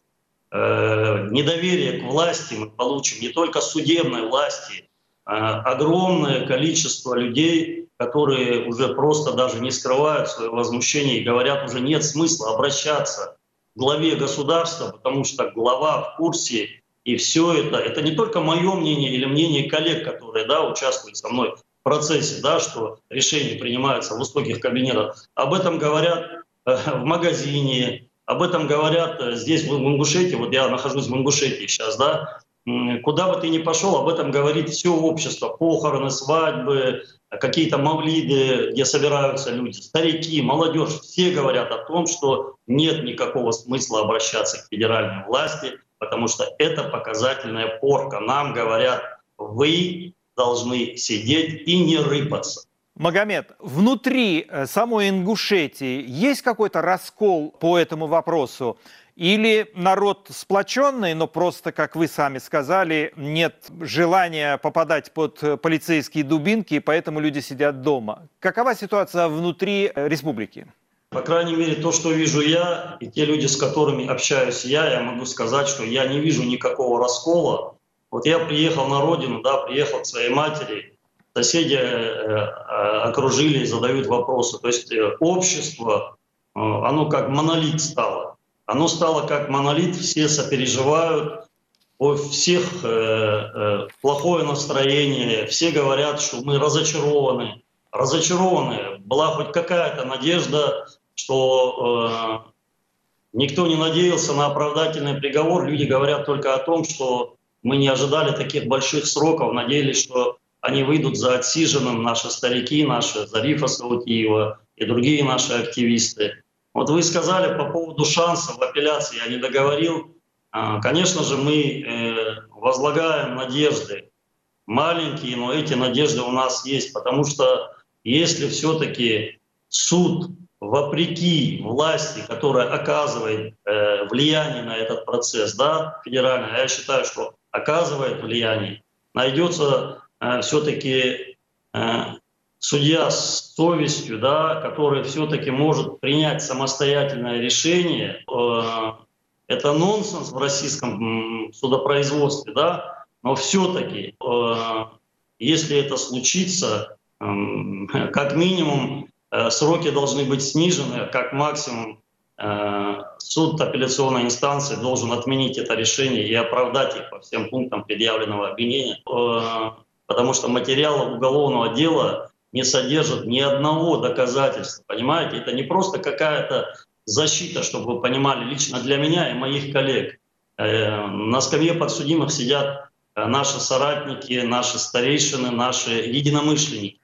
Э, недоверие к власти мы получим, не только судебной власти, огромное количество людей, которые уже просто даже не скрывают свое возмущение и говорят, уже нет смысла обращаться к главе государства, потому что глава в курсе и все это, это не только мое мнение или мнение коллег, которые да, участвуют со мной в процессе, да, что решения принимаются в высоких кабинетах. Об этом говорят э, в магазине, об этом говорят э, здесь, в Ингушетии, вот я нахожусь в Ингушетии сейчас, да, куда бы ты ни пошел, об этом говорит все общество, похороны, свадьбы, какие-то мавлиды, где собираются люди, старики, молодежь, все говорят о том, что нет никакого смысла обращаться к федеральной власти, потому что это показательная порка. Нам говорят, вы должны сидеть и не рыпаться. Магомед, внутри э, самой Ингушетии есть какой-то раскол по этому вопросу? Или народ сплоченный, но просто, как вы сами сказали, нет желания попадать под э, полицейские дубинки, и поэтому люди сидят дома. Какова ситуация внутри э, республики? По крайней мере, то, что вижу я, и те люди, с которыми общаюсь я, я могу сказать, что я не вижу никакого раскола. Вот я приехал на родину, да, приехал к своей матери, соседи э, э, окружили и задают вопросы. То есть э, общество, оно как монолит стало. Оно стало как монолит, все сопереживают, у всех плохое настроение, все говорят, что мы разочарованы. Разочарованы. Была хоть какая-то надежда что никто не надеялся на оправдательный приговор. Люди говорят только о том, что мы не ожидали таких больших сроков, надеялись, что они выйдут за отсиженным, наши старики, наши Зарифа Саутиева и другие наши активисты. Вот вы сказали по поводу шансов в апелляции, я не договорил. А, конечно же, мы э, возлагаем надежды, маленькие, но эти надежды у нас есть, потому что если все-таки суд вопреки власти, которая оказывает э, влияние на этот процесс, да, федеральная, я считаю, что оказывает влияние, найдется все-таки э, судья с совестью, да, который все-таки может принять самостоятельное решение. Э, это нонсенс в российском судопроизводстве, да, но все-таки, э, если это случится, э, как минимум Э, сроки должны быть снижены, как максимум э, суд апелляционной инстанции должен отменить это решение и оправдать их по всем пунктам предъявленного обвинения, э, потому что материалы уголовного дела не содержат ни одного доказательства. Понимаете, это не просто какая-то защита, чтобы вы понимали, лично для меня и моих коллег. На скамье подсудимых сидят наши соратники, наши старейшины, наши единомышленники.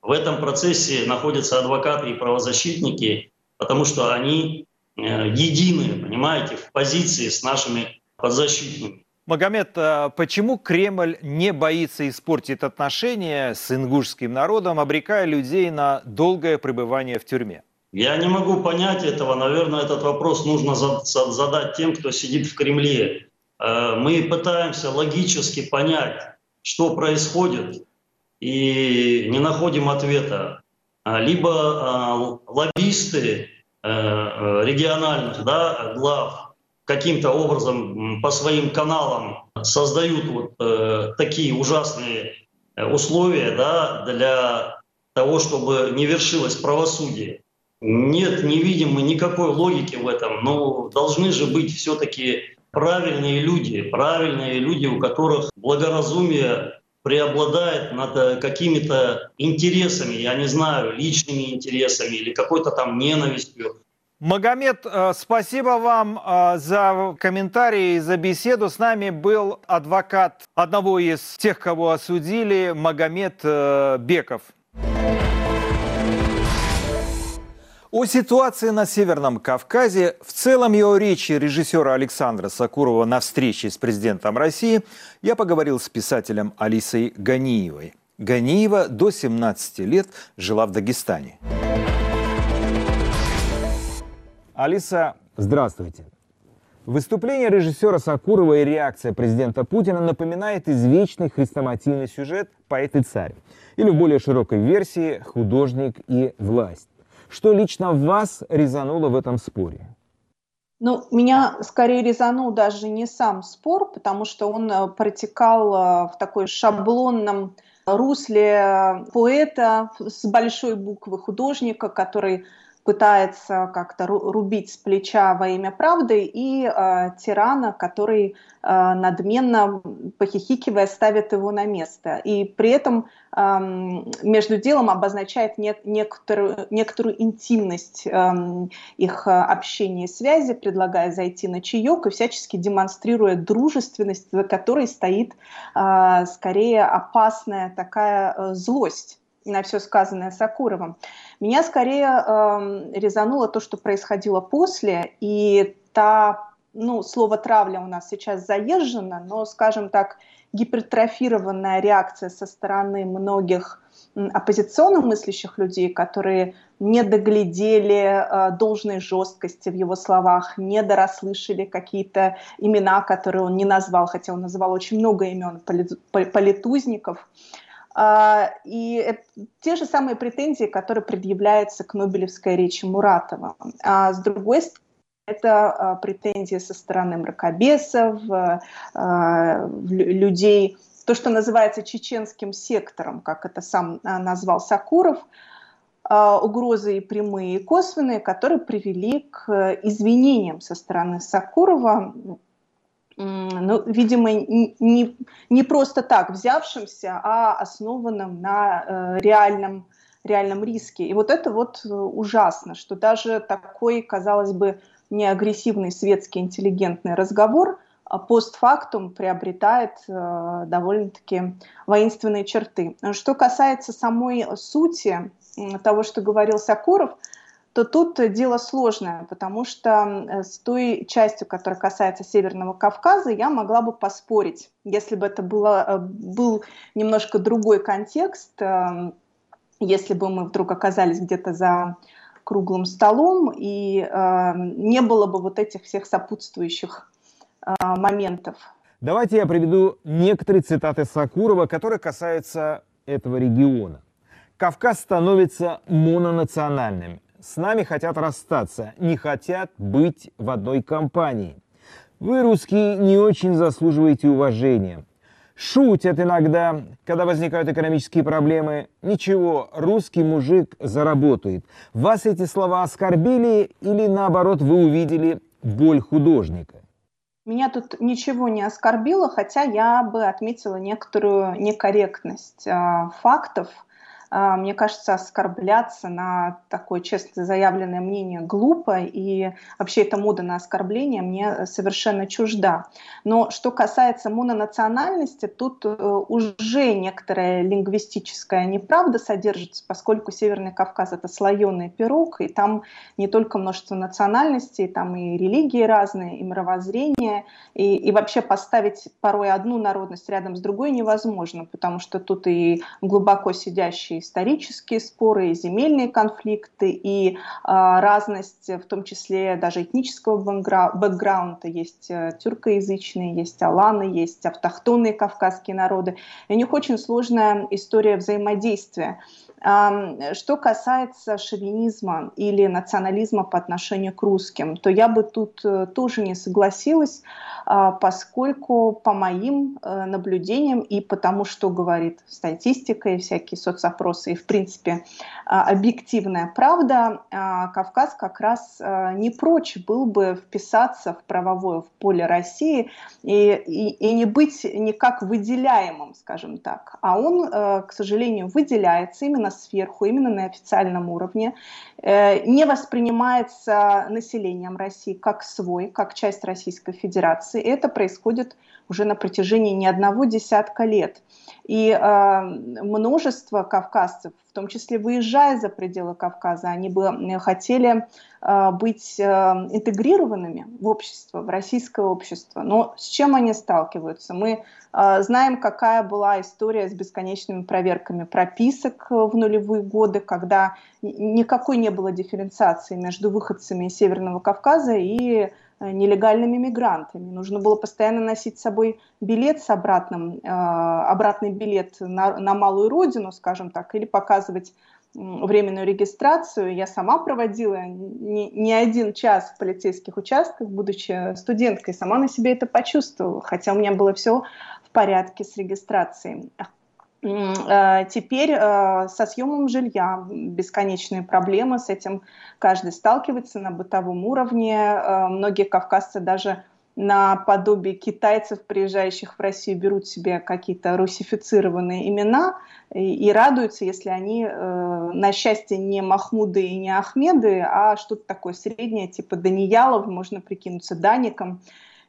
В этом процессе находятся адвокаты и правозащитники, потому что они э, едины, понимаете, в позиции с нашими подзащитными. Магомед, а почему Кремль не боится испортить отношения с ингушским народом, обрекая людей на долгое пребывание в тюрьме? Я не могу понять этого. Наверное, этот вопрос нужно задать тем, кто сидит в Кремле. Э, мы пытаемся логически понять, что происходит, и не находим ответа. А, либо а, лоббисты э, э, региональных да, глав каким-то образом по своим каналам создают вот э, такие ужасные условия да, для того, чтобы не вершилось правосудие. Нет, не видим мы никакой логики в этом, но должны же быть все-таки правильные люди, правильные люди, у которых благоразумие преобладает над э, какими-то интересами, я не знаю, личными интересами или какой-то там ненавистью. Магомед, э, спасибо вам э, за комментарии, за беседу. С нами был адвокат одного из тех, кого осудили, Магомед Беков. О ситуации на Северном Кавказе, в целом его речи режиссера Александра Сакурова на встрече с президентом России я поговорил с писателем Алисой Ганиевой. Ганиева до 17 лет жила в Выступление режиссера Сакурова и реакция президента Путина напоминает извечный хрестоматийный сюжет «Поэт и царь» или в более широкой версии «Художник и власть». Что лично вас резануло в этом споре? Ну, меня скорее резанул даже не сам спор, потому что он э, протекал э, в такой шаблонном русле поэта с большой буквы художника, который пытается как-то рубить с плеча во имя правды, и э, тирана, который э, надменно, похихикивая, ставит его на место. И при этом э, между делом обозначает не, некоторую, некоторую интимность э, их общения и связи, предлагая зайти на чаек и всячески демонстрируя дружественность, за которой стоит э, скорее опасная такая э, злость на все сказанное Сакуровым. Меня скорее э, резануло то, что происходило после, и та, ну, слово травля у нас сейчас заезжено, но, скажем так, гипертрофированная реакция со стороны многих оппозиционно мыслящих людей, которые не доглядели э, должной жесткости в его словах, не дорасслышали какие-то имена, которые он не назвал, хотя он называл очень много имен политузников. А, и те же самые претензии, которые предъявляются к Нобелевской речи Муратова. А с другой стороны, это а, претензии со стороны мракобесов, а, людей, то, что называется чеченским сектором, как это сам назвал Сакуров, угрозы и прямые, и косвенные, которые привели к извинениям со стороны Сакурова ну, видимо, не, не просто так взявшимся, а основанным на э, реальном, реальном риске. И вот это вот э, ужасно, что даже такой, казалось бы, неагрессивный светский интеллигентный разговор а постфактум приобретает э, довольно-таки воинственные черты. Что касается самой сути того, что говорил Сакуров – то тут дело сложное, потому что с той частью, которая касается Северного Кавказа, я могла бы поспорить, если бы это было, э, был немножко другой контекст, э, если бы мы вдруг оказались где-то за круглым столом, и э, не было бы вот этих всех сопутствующих моментов. Давайте я приведу некоторые цитаты Сакурова, которые касаются этого региона. Кавказ становится мононациональным. С нами хотят расстаться, не хотят быть в одной компании. Вы, русские, не очень заслуживаете уважения. Шутят иногда, когда возникают экономические проблемы. Ничего, русский мужик заработает. Вас эти слова оскорбили или наоборот вы увидели боль художника? Меня тут ничего не оскорбило, хотя я бы отметила некоторую некорректность э, фактов – мне кажется, оскорбляться на такое честно заявленное мнение глупо, и вообще эта мода на оскорбление мне совершенно чужда. Но что касается мононациональности, тут э, уже некоторая лингвистическая неправда содержится, поскольку Северный Кавказ — это слоеный пирог, и там не только множество национальностей, там и религии разные, и мировоззрение, и, и вообще поставить порой одну народность рядом с другой невозможно, потому что тут и глубоко сидящие исторические споры, и земельные конфликты, и а, разность, в том числе даже этнического бэкграунда. Есть э, тюркоязычные, есть аланы, есть автохтонные кавказские народы. И у них очень сложная история взаимодействия. Что касается шовинизма или национализма по отношению к русским, то я бы тут э, тоже не согласилась, а, поскольку по моим э, наблюдениям и потому, что говорит статистика и всякие соцопросы, и в принципе а, объективная правда, а, Кавказ как раз не прочь был бы вписаться в правовое в поле России и, и, и не быть никак выделяемым, скажем так. А он, э, к сожалению, выделяется именно сверху, именно на официальном уровне, э, не воспринимается населением России как свой, как часть Российской Федерации. Это происходит уже на протяжении не одного десятка лет. И э, множество кавказцев, в том числе выезжая за пределы Кавказа, они бы хотели э, быть э, интегрированными в общество, в российское общество. Но с чем они сталкиваются? Мы э, знаем, какая была история с бесконечными проверками прописок в нулевые годы, когда никакой не было дифференциации между выходцами Северного Кавказа и нелегальными мигрантами. Нужно было постоянно носить с собой билет с обратным, обратный билет на, на малую родину, скажем так, или показывать временную регистрацию. Я сама проводила не, не один час в полицейских участках, будучи студенткой, сама на себе это почувствовала, хотя у меня было все в порядке с регистрацией. Э, теперь э, со съемом жилья бесконечные проблемы, с этим каждый сталкивается на бытовом уровне. Э, многие кавказцы даже наподобие китайцев, приезжающих в Россию, берут себе какие-то русифицированные имена и, радуются, если они, на счастье, не Махмуды и не Ахмеды, а что-то такое среднее, типа Даниялов, можно прикинуться Даником,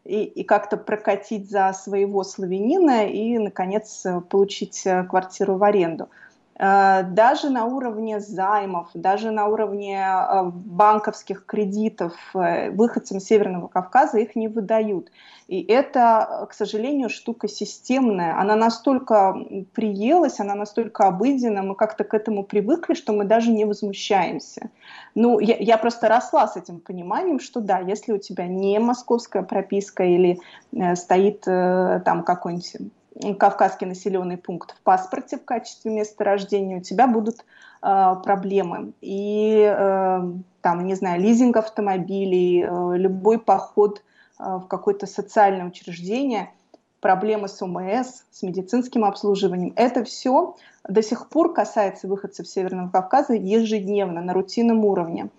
и, и как-то прокатить за своего славянина и, наконец, получить э, квартиру в аренду. Э, даже на уровне займов, даже на уровне э, банковских кредитов э, выходцам Северного Кавказа их не выдают. И это, к сожалению, штука системная. Она настолько приелась, она настолько обыденна, мы как-то к этому привыкли, что мы даже не возмущаемся. Ну, я, я просто росла с этим пониманием, что да, если у тебя не московская прописка или э, стоит э, там какой-нибудь кавказский населенный пункт в паспорте в качестве места рождения, у тебя будут э, проблемы. И э, там, не знаю, лизинг автомобилей, э, любой поход э, в какое-то социальное учреждение, проблемы с ОМС, с медицинским обслуживанием. Это все до сих пор касается выходцев Северного Кавказа ежедневно, на рутинном уровне.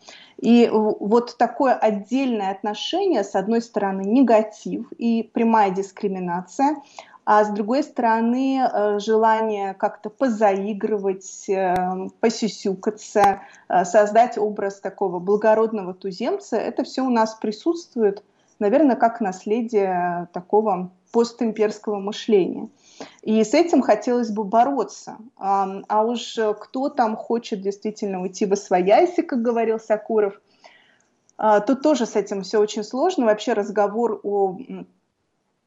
И вот такое отдельное отношение, с одной стороны, негатив и прямая дискриминация, а с другой стороны э, желание как-то позаигрывать, э, посюсюкаться, э, создать образ такого благородного туземца, это все у нас присутствует, наверное, как наследие такого постимперского мышления. И с этим хотелось бы бороться. А уж кто там хочет действительно уйти во свояси, как говорил Сакуров, тут тоже с этим все очень сложно. Вообще разговор о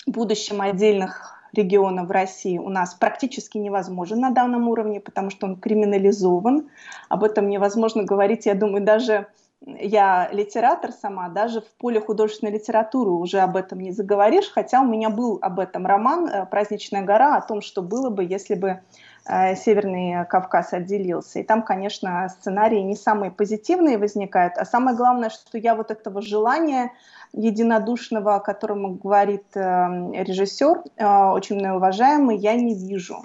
будущем отдельных региона в России у нас практически невозможен на данном уровне, потому что он криминализован. Об этом невозможно говорить, я думаю, даже я литератор сама, даже в поле художественной литературы уже об этом не заговоришь, хотя у меня был об этом роман э, «Праздничная гора», о том, что было бы, если бы Северный Кавказ отделился. И там, конечно, сценарии не самые позитивные возникают, а самое главное, что я вот этого желания единодушного, о котором говорит э, режиссер, э, очень уважаемый, я не вижу.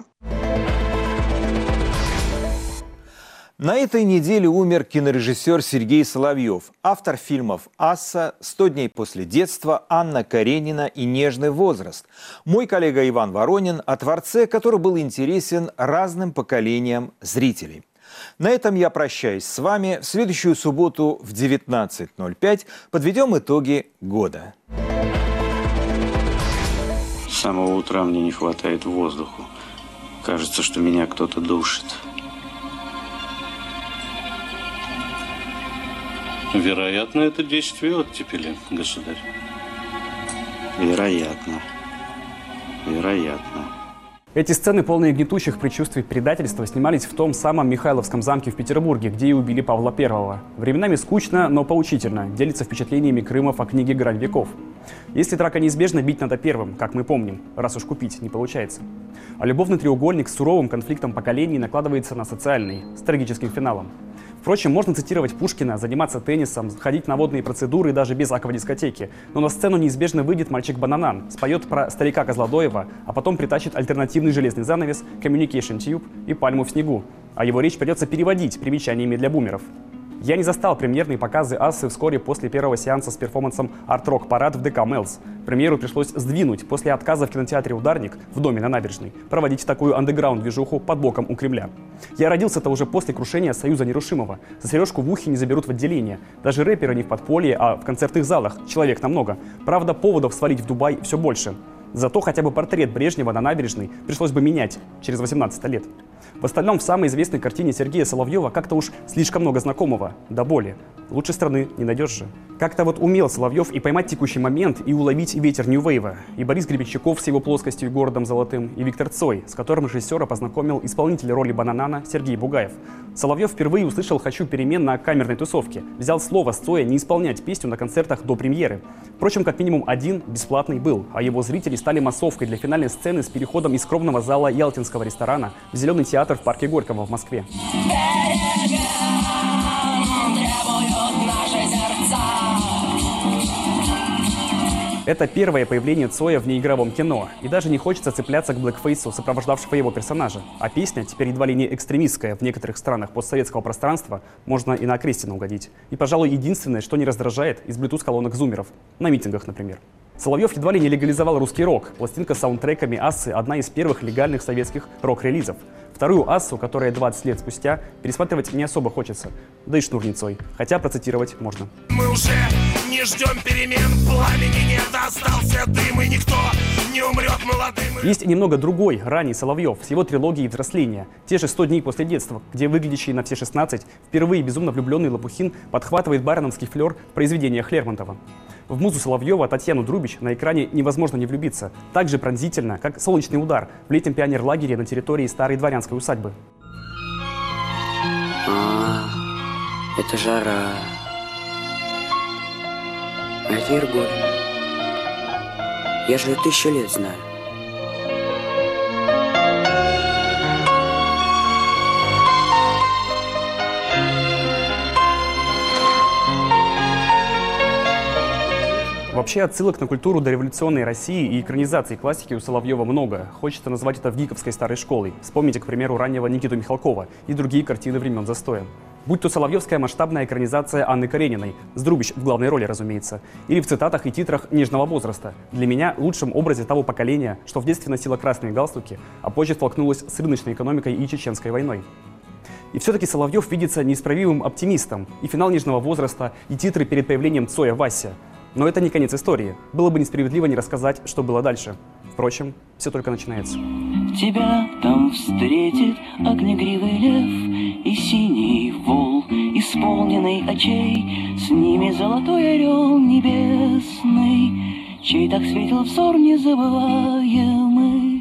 На этой неделе умер кинорежиссер Сергей Соловьев, автор фильмов «Асса», «Сто дней после детства», «Анна Каренина» и «Нежный возраст». Мой коллега Иван Воронин о творце, который был интересен разным поколениям зрителей. На этом я прощаюсь с вами. В следующую субботу в 19.05 подведем итоги года. С самого утра мне не хватает воздуха. Кажется, что меня кто-то душит. Вероятно, это действие оттепели, государь. Вероятно. Вероятно. Эти сцены, полные гнетущих предчувствий предательства, снимались в том самом Михайловском замке в Петербурге, где и убили Павла I. Временами скучно, но поучительно, делится впечатлениями Крымов о книге «Грань веков». Если драка неизбежна, бить надо первым, как мы помним, раз уж купить не получается. А любовный треугольник с суровым конфликтом поколений накладывается на социальный, с трагическим финалом. Впрочем, можно цитировать Пушкина, заниматься теннисом, ходить на водные процедуры даже без аквадискотеки. Но на сцену неизбежно выйдет мальчик Бананан, споет про старика Козлодоева, а потом притащит альтернативный железный занавес, Communication Tube и пальму в снегу. А его речь придется переводить примечаниями для бумеров. Я не застал премьерные показы Асы вскоре после первого сеанса с перформансом Rock Парад в ДК Мелс. Премьеру пришлось сдвинуть после отказа в кинотеатре «Ударник» в доме на набережной проводить такую андеграунд-движуху под боком у Кремля. Я родился-то уже после крушения Союза Нерушимого. За сережку в ухе не заберут в отделение. Даже рэперы не в подполье, а в концертных залах. Человек намного. Правда, поводов свалить в Дубай все больше. Зато хотя бы портрет Брежнева на набережной пришлось бы менять через 18 лет. В остальном в самой известной картине Сергея Соловьева как-то уж слишком много знакомого, до боли. Лучше страны не найдешь же. Как-то вот умел Соловьев и поймать текущий момент, и уловить ветер Нью-Вейва. И Борис Гребенщиков с его плоскостью и городом золотым, и Виктор Цой, с которым режиссера познакомил исполнитель роли Бананана Сергей Бугаев. Соловьев впервые услышал «Хочу перемен» на камерной тусовке. Взял слово с Цоя не исполнять песню на концертах до премьеры. Впрочем, как минимум один бесплатный был, а его зрители стали массовкой для финальной сцены с переходом из скромного зала Ялтинского ресторана в Зеленый театр в парке Горького в Москве. Это первое появление Цоя в неигровом кино, и даже не хочется цепляться к блэкфейсу, сопровождавшего его персонажа. А песня, теперь едва ли не экстремистская в некоторых странах постсоветского пространства, можно и на Крестина угодить. И, пожалуй, единственное, что не раздражает из Bluetooth-колонок зумеров. На митингах, например. Соловьев едва ли не легализовал русский рок. Пластинка с саундтреками «Ассы» — одна из первых легальных советских рок-релизов. Вторую «Ассу», которая 20 лет спустя, пересматривать не особо хочется. Да и шнур не цой. Хотя процитировать можно. Мы уже не ждем перемен, пламени нет, остался дым, и никто не умрет молодым. Есть немного другой, ранний Соловьев, с его трилогией взросления. Те же «100 дней после детства», где выглядящий на все 16, впервые безумно влюбленный Лопухин подхватывает бароновский флер в произведениях Лермонтова. В музу Соловьева Татьяну Друбич на экране невозможно не влюбиться. Так же пронзительно, как «Солнечный удар» в летнем пионер-лагере на территории старой дворянской усадьбы. А, это жара. А это. Я же тысячу лет знаю. Вообще отсылок на культуру дореволюционной России и экранизации классики у Соловьева много. Хочется назвать это в гиковской старой школой. Вспомните, к примеру, раннего Никиту Михалкова и другие картины времен застоя. Будь то Соловьевская масштабная экранизация Анны Карениной, с Друбич в главной роли, разумеется, или в цитатах и титрах нежного возраста. Для меня лучшим образе того поколения, что в детстве носило красные галстуки, а позже столкнулось с рыночной экономикой и чеченской войной. И все-таки Соловьев видится неисправимым оптимистом. И финал нежного возраста, и титры перед появлением Цоя Вася. Но это не конец истории. Было бы несправедливо не рассказать, что было дальше. Впрочем, все только начинается. Тебя там встретит огнегривый лев И синий вол, исполненный очей С ними золотой орел небесный Чей так светил взор незабываемый